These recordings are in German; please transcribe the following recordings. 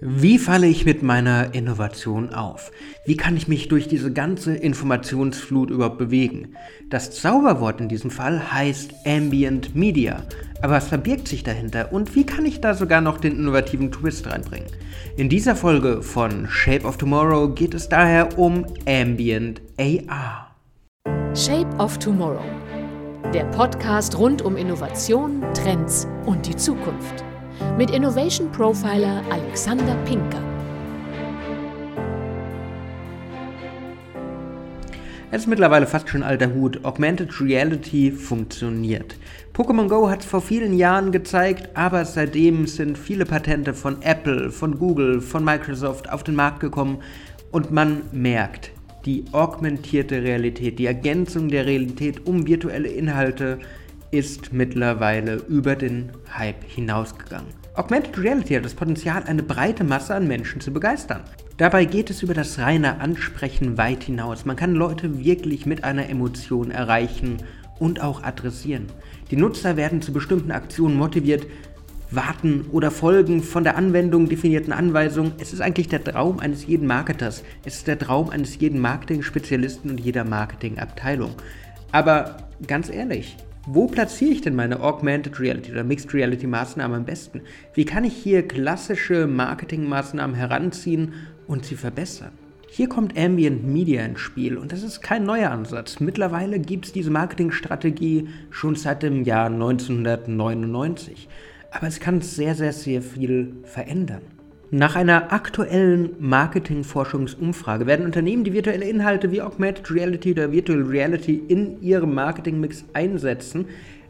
Wie falle ich mit meiner Innovation auf? Wie kann ich mich durch diese ganze Informationsflut überhaupt bewegen? Das Zauberwort in diesem Fall heißt Ambient Media. Aber was verbirgt sich dahinter und wie kann ich da sogar noch den innovativen Twist reinbringen? In dieser Folge von Shape of Tomorrow geht es daher um Ambient AR. Shape of Tomorrow. Der Podcast rund um Innovation, Trends und die Zukunft mit Innovation Profiler Alexander Pinker. Es ist mittlerweile fast schon alter Hut. Augmented Reality funktioniert. Pokémon Go hat es vor vielen Jahren gezeigt, aber seitdem sind viele Patente von Apple, von Google, von Microsoft auf den Markt gekommen und man merkt, die augmentierte Realität, die Ergänzung der Realität um virtuelle Inhalte ist mittlerweile über den Hype hinausgegangen. Augmented Reality hat das Potenzial, eine breite Masse an Menschen zu begeistern. Dabei geht es über das reine Ansprechen weit hinaus. Man kann Leute wirklich mit einer Emotion erreichen und auch adressieren. Die Nutzer werden zu bestimmten Aktionen motiviert, warten oder folgen von der Anwendung definierten Anweisungen. Es ist eigentlich der Traum eines jeden Marketers. Es ist der Traum eines jeden Marketing-Spezialisten und jeder Marketingabteilung. Aber ganz ehrlich, wo platziere ich denn meine Augmented Reality oder Mixed Reality Maßnahmen am besten? Wie kann ich hier klassische Marketingmaßnahmen heranziehen und sie verbessern? Hier kommt Ambient Media ins Spiel und das ist kein neuer Ansatz. Mittlerweile gibt es diese Marketingstrategie schon seit dem Jahr 1999. Aber es kann sehr, sehr, sehr viel verändern. Nach einer aktuellen Marketingforschungsumfrage werden Unternehmen, die virtuelle Inhalte wie Augmented Reality oder Virtual Reality in ihrem Marketingmix einsetzen,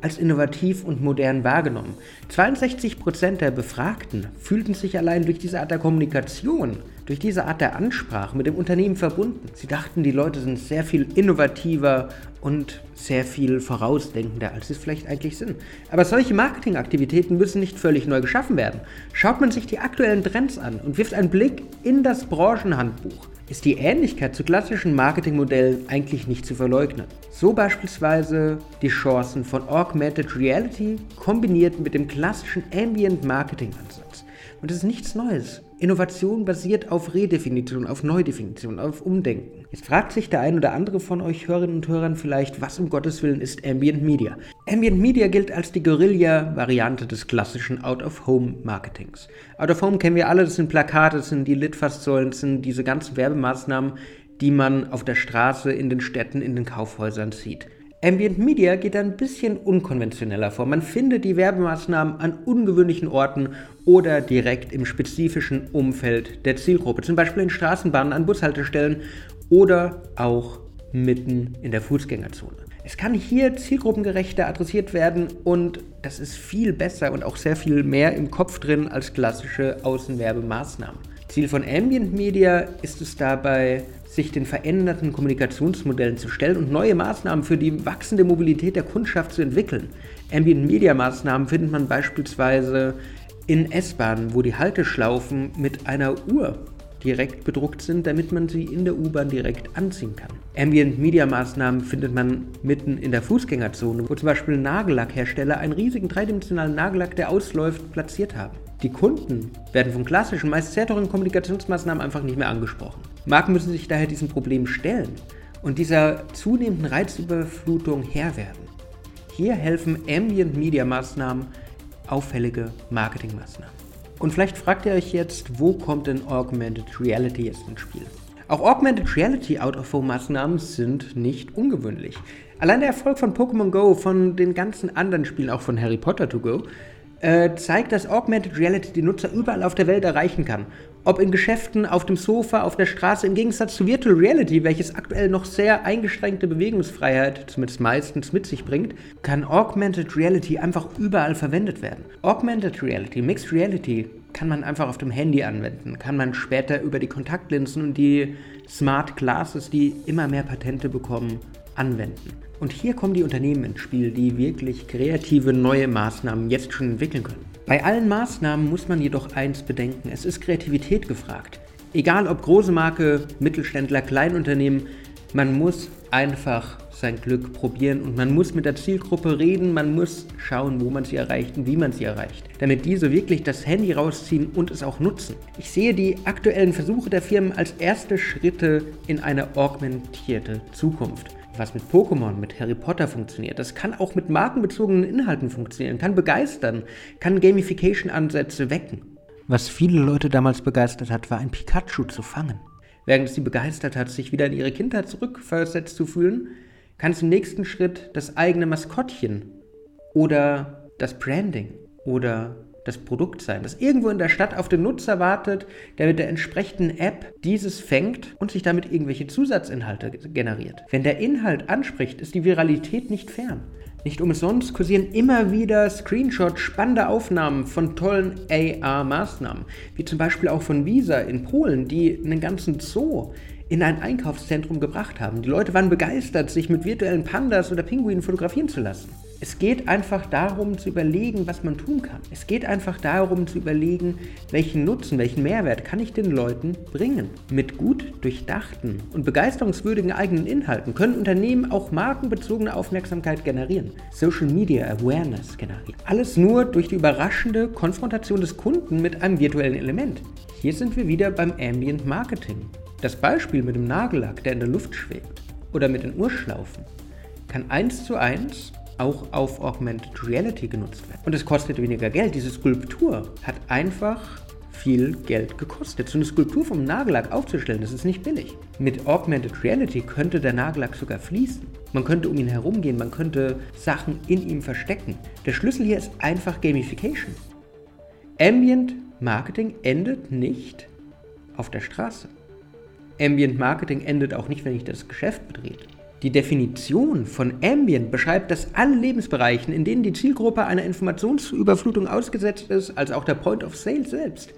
als innovativ und modern wahrgenommen. 62% der Befragten fühlten sich allein durch diese Art der Kommunikation, durch diese Art der Ansprache mit dem Unternehmen verbunden. Sie dachten, die Leute sind sehr viel innovativer und sehr viel vorausdenkender, als sie es vielleicht eigentlich sind. Aber solche Marketingaktivitäten müssen nicht völlig neu geschaffen werden. Schaut man sich die aktuellen Trends an und wirft einen Blick in das Branchenhandbuch, ist die Ähnlichkeit zu klassischen Marketingmodellen eigentlich nicht zu verleugnen. So beispielsweise die Chancen von Augmented Reality kombiniert mit dem klassischen Ambient Marketing Ansatz. Und das ist nichts Neues. Innovation basiert auf Redefinition, auf Neudefinition, auf Umdenken. Jetzt fragt sich der ein oder andere von euch Hörerinnen und Hörern vielleicht, was um Gottes Willen ist Ambient Media? Ambient Media gilt als die Guerilla-Variante des klassischen Out-of-Home-Marketings. Out-of-Home kennen wir alle, das sind Plakate, das sind die Litfaßsäulen, das sind diese ganzen Werbemaßnahmen, die man auf der Straße, in den Städten, in den Kaufhäusern sieht. Ambient Media geht ein bisschen unkonventioneller vor. Man findet die Werbemaßnahmen an ungewöhnlichen Orten oder direkt im spezifischen Umfeld der Zielgruppe, zum Beispiel in Straßenbahnen, an Bushaltestellen oder auch mitten in der Fußgängerzone. Es kann hier zielgruppengerechter adressiert werden und das ist viel besser und auch sehr viel mehr im Kopf drin als klassische Außenwerbemaßnahmen. Ziel von Ambient Media ist es dabei, sich den veränderten Kommunikationsmodellen zu stellen und neue Maßnahmen für die wachsende Mobilität der Kundschaft zu entwickeln. Ambient Media Maßnahmen findet man beispielsweise in S-Bahnen, wo die Halteschlaufen mit einer Uhr direkt bedruckt sind, damit man sie in der U-Bahn direkt anziehen kann. Ambient Media Maßnahmen findet man mitten in der Fußgängerzone, wo zum Beispiel Nagellackhersteller einen riesigen dreidimensionalen Nagellack, der ausläuft, platziert haben. Die Kunden werden von klassischen, meist sehr teuren Kommunikationsmaßnahmen einfach nicht mehr angesprochen. Marken müssen sich daher diesem Problem stellen und dieser zunehmenden Reizüberflutung Herr werden. Hier helfen Ambient Media Maßnahmen, auffällige Marketingmaßnahmen. Und vielleicht fragt ihr euch jetzt, wo kommt denn Augmented Reality jetzt ins Spiel? Auch Augmented Reality Out-of-Home-Maßnahmen sind nicht ungewöhnlich. Allein der Erfolg von Pokémon Go, von den ganzen anderen Spielen, auch von Harry Potter to Go, äh, zeigt, dass Augmented Reality die Nutzer überall auf der Welt erreichen kann. Ob in Geschäften, auf dem Sofa, auf der Straße, im Gegensatz zu Virtual Reality, welches aktuell noch sehr eingeschränkte Bewegungsfreiheit, zumindest meistens, mit sich bringt, kann Augmented Reality einfach überall verwendet werden. Augmented Reality, Mixed Reality kann man einfach auf dem Handy anwenden, kann man später über die Kontaktlinsen und die Smart Glasses, die immer mehr Patente bekommen, anwenden. Und hier kommen die Unternehmen ins Spiel, die wirklich kreative neue Maßnahmen jetzt schon entwickeln können. Bei allen Maßnahmen muss man jedoch eins bedenken, es ist Kreativität gefragt. Egal ob große Marke, Mittelständler, Kleinunternehmen, man muss einfach sein Glück probieren und man muss mit der Zielgruppe reden, man muss schauen, wo man sie erreicht und wie man sie erreicht, damit diese wirklich das Handy rausziehen und es auch nutzen. Ich sehe die aktuellen Versuche der Firmen als erste Schritte in eine augmentierte Zukunft was mit Pokémon, mit Harry Potter funktioniert. Das kann auch mit markenbezogenen Inhalten funktionieren, kann begeistern, kann Gamification-Ansätze wecken. Was viele Leute damals begeistert hat, war ein Pikachu zu fangen. Während es sie begeistert hat, sich wieder in ihre Kindheit zurückversetzt zu fühlen, kann es im nächsten Schritt das eigene Maskottchen oder das Branding oder das Produkt sein, das irgendwo in der Stadt auf den Nutzer wartet, der mit der entsprechenden App dieses fängt und sich damit irgendwelche Zusatzinhalte generiert. Wenn der Inhalt anspricht, ist die Viralität nicht fern. Nicht umsonst kursieren immer wieder Screenshots spannender Aufnahmen von tollen AR-Maßnahmen, wie zum Beispiel auch von Visa in Polen, die einen ganzen Zoo in ein Einkaufszentrum gebracht haben. Die Leute waren begeistert, sich mit virtuellen Pandas oder Pinguinen fotografieren zu lassen. Es geht einfach darum zu überlegen, was man tun kann. Es geht einfach darum zu überlegen, welchen Nutzen, welchen Mehrwert kann ich den Leuten bringen. Mit gut durchdachten und begeisterungswürdigen eigenen Inhalten können Unternehmen auch markenbezogene Aufmerksamkeit generieren, Social Media Awareness generieren. Alles nur durch die überraschende Konfrontation des Kunden mit einem virtuellen Element. Hier sind wir wieder beim Ambient Marketing. Das Beispiel mit dem Nagellack, der in der Luft schwebt, oder mit den Urschlaufen, kann eins zu eins auch auf Augmented Reality genutzt werden. Und es kostet weniger Geld. Diese Skulptur hat einfach viel Geld gekostet. So eine Skulptur vom Nagellack aufzustellen, das ist nicht billig. Mit Augmented Reality könnte der Nagellack sogar fließen. Man könnte um ihn herumgehen, man könnte Sachen in ihm verstecken. Der Schlüssel hier ist einfach Gamification. Ambient Marketing endet nicht auf der Straße. Ambient Marketing endet auch nicht, wenn ich das Geschäft betrete. Die Definition von Ambient beschreibt, dass alle Lebensbereichen, in denen die Zielgruppe einer Informationsüberflutung ausgesetzt ist, also auch der Point of Sale selbst,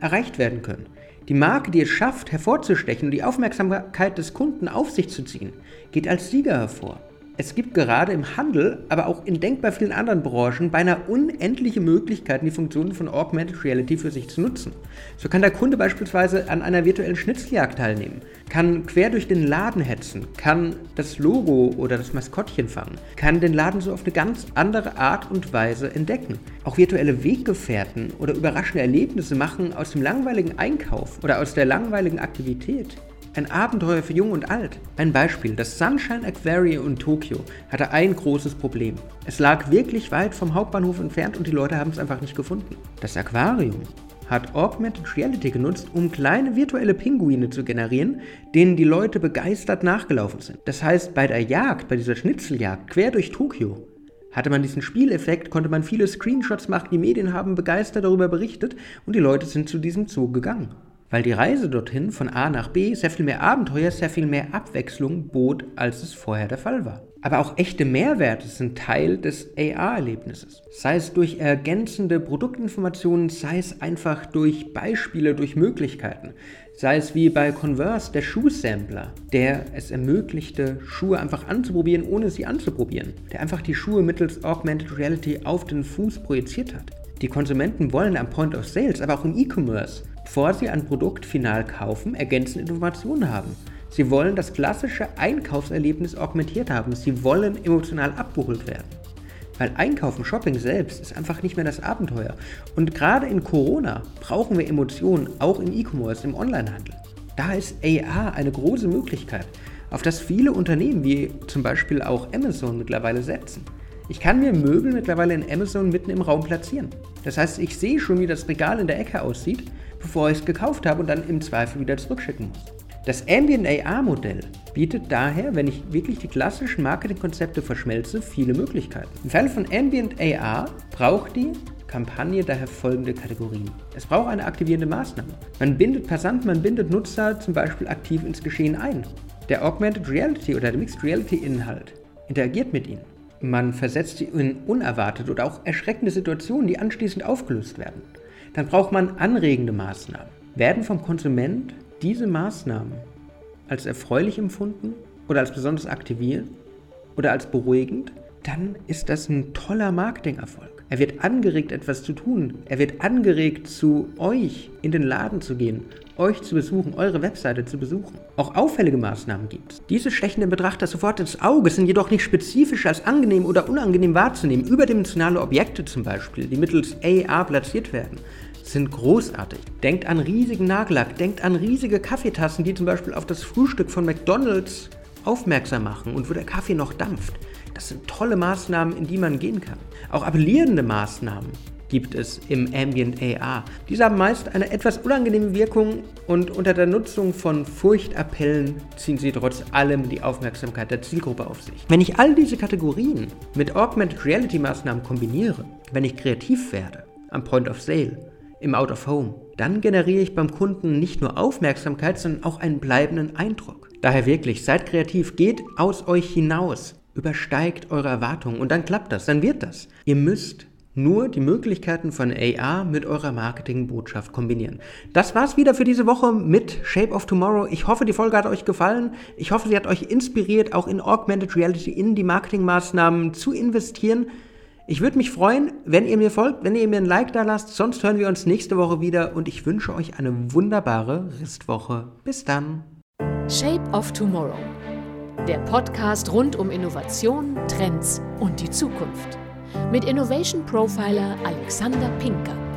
erreicht werden können. Die Marke, die es schafft, hervorzustechen und die Aufmerksamkeit des Kunden auf sich zu ziehen, geht als Sieger hervor. Es gibt gerade im Handel, aber auch in denkbar vielen anderen Branchen beinahe unendliche Möglichkeiten, die Funktionen von Augmented Reality für sich zu nutzen. So kann der Kunde beispielsweise an einer virtuellen Schnitzeljagd teilnehmen, kann quer durch den Laden hetzen, kann das Logo oder das Maskottchen fangen, kann den Laden so auf eine ganz andere Art und Weise entdecken. Auch virtuelle Weggefährten oder überraschende Erlebnisse machen aus dem langweiligen Einkauf oder aus der langweiligen Aktivität ein Abenteuer für Jung und Alt. Ein Beispiel, das Sunshine Aquarium in Tokio hatte ein großes Problem. Es lag wirklich weit vom Hauptbahnhof entfernt und die Leute haben es einfach nicht gefunden. Das Aquarium hat Augmented Reality genutzt, um kleine virtuelle Pinguine zu generieren, denen die Leute begeistert nachgelaufen sind. Das heißt, bei der Jagd, bei dieser Schnitzeljagd quer durch Tokio, hatte man diesen Spieleffekt, konnte man viele Screenshots machen, die Medien haben begeistert darüber berichtet und die Leute sind zu diesem Zoo gegangen weil die Reise dorthin von A nach B sehr viel mehr Abenteuer, sehr viel mehr Abwechslung bot, als es vorher der Fall war. Aber auch echte Mehrwerte sind Teil des AR-Erlebnisses. Sei es durch ergänzende Produktinformationen, sei es einfach durch Beispiele, durch Möglichkeiten. Sei es wie bei Converse der Schuhsampler, der es ermöglichte, Schuhe einfach anzuprobieren, ohne sie anzuprobieren. Der einfach die Schuhe mittels Augmented Reality auf den Fuß projiziert hat. Die Konsumenten wollen am Point of Sales, aber auch im E-Commerce bevor Sie ein Produkt final kaufen, ergänzende Informationen haben. Sie wollen das klassische Einkaufserlebnis augmentiert haben. Sie wollen emotional abgeholt werden. Weil Einkaufen, Shopping selbst ist einfach nicht mehr das Abenteuer. Und gerade in Corona brauchen wir Emotionen, auch im E-Commerce, im Onlinehandel. Da ist AR eine große Möglichkeit, auf das viele Unternehmen wie zum Beispiel auch Amazon mittlerweile setzen. Ich kann mir Möbel mittlerweile in Amazon mitten im Raum platzieren. Das heißt, ich sehe schon, wie das Regal in der Ecke aussieht bevor ich es gekauft habe und dann im Zweifel wieder zurückschicken muss. Das Ambient AR-Modell bietet daher, wenn ich wirklich die klassischen Marketingkonzepte verschmelze, viele Möglichkeiten. Im Fall von Ambient AR braucht die Kampagne daher folgende Kategorien. Es braucht eine aktivierende Maßnahme. Man bindet Passanten, man bindet Nutzer zum Beispiel aktiv ins Geschehen ein. Der Augmented Reality oder der Mixed Reality Inhalt interagiert mit ihnen. Man versetzt sie in unerwartete oder auch erschreckende Situationen, die anschließend aufgelöst werden dann braucht man anregende Maßnahmen. Werden vom Konsument diese Maßnahmen als erfreulich empfunden oder als besonders aktivierend oder als beruhigend, dann ist das ein toller Marketingerfolg. Er wird angeregt, etwas zu tun. Er wird angeregt, zu euch in den Laden zu gehen, euch zu besuchen, eure Webseite zu besuchen. Auch auffällige Maßnahmen gibt es. Diese stechen den Betrachter sofort ins Auge, sind jedoch nicht spezifisch als angenehm oder unangenehm wahrzunehmen. Überdimensionale Objekte zum Beispiel, die mittels AR platziert werden sind großartig. Denkt an riesigen Nagellack, denkt an riesige Kaffeetassen, die zum Beispiel auf das Frühstück von McDonald's aufmerksam machen und wo der Kaffee noch dampft. Das sind tolle Maßnahmen, in die man gehen kann. Auch appellierende Maßnahmen gibt es im Ambient AR. Diese haben meist eine etwas unangenehme Wirkung und unter der Nutzung von Furchtappellen ziehen sie trotz allem die Aufmerksamkeit der Zielgruppe auf sich. Wenn ich all diese Kategorien mit Augmented Reality Maßnahmen kombiniere, wenn ich kreativ werde, am Point of Sale, im Out of Home, dann generiere ich beim Kunden nicht nur Aufmerksamkeit, sondern auch einen bleibenden Eindruck. Daher wirklich, seid kreativ, geht aus euch hinaus, übersteigt eure Erwartungen und dann klappt das, dann wird das. Ihr müsst nur die Möglichkeiten von AR mit eurer Marketingbotschaft kombinieren. Das war's wieder für diese Woche mit Shape of Tomorrow. Ich hoffe, die Folge hat euch gefallen. Ich hoffe, sie hat euch inspiriert, auch in Augmented Reality in die Marketingmaßnahmen zu investieren. Ich würde mich freuen, wenn ihr mir folgt, wenn ihr mir ein Like da lasst. Sonst hören wir uns nächste Woche wieder und ich wünsche euch eine wunderbare Restwoche. Bis dann. Shape of Tomorrow. Der Podcast rund um Innovation, Trends und die Zukunft. Mit Innovation Profiler Alexander Pinker.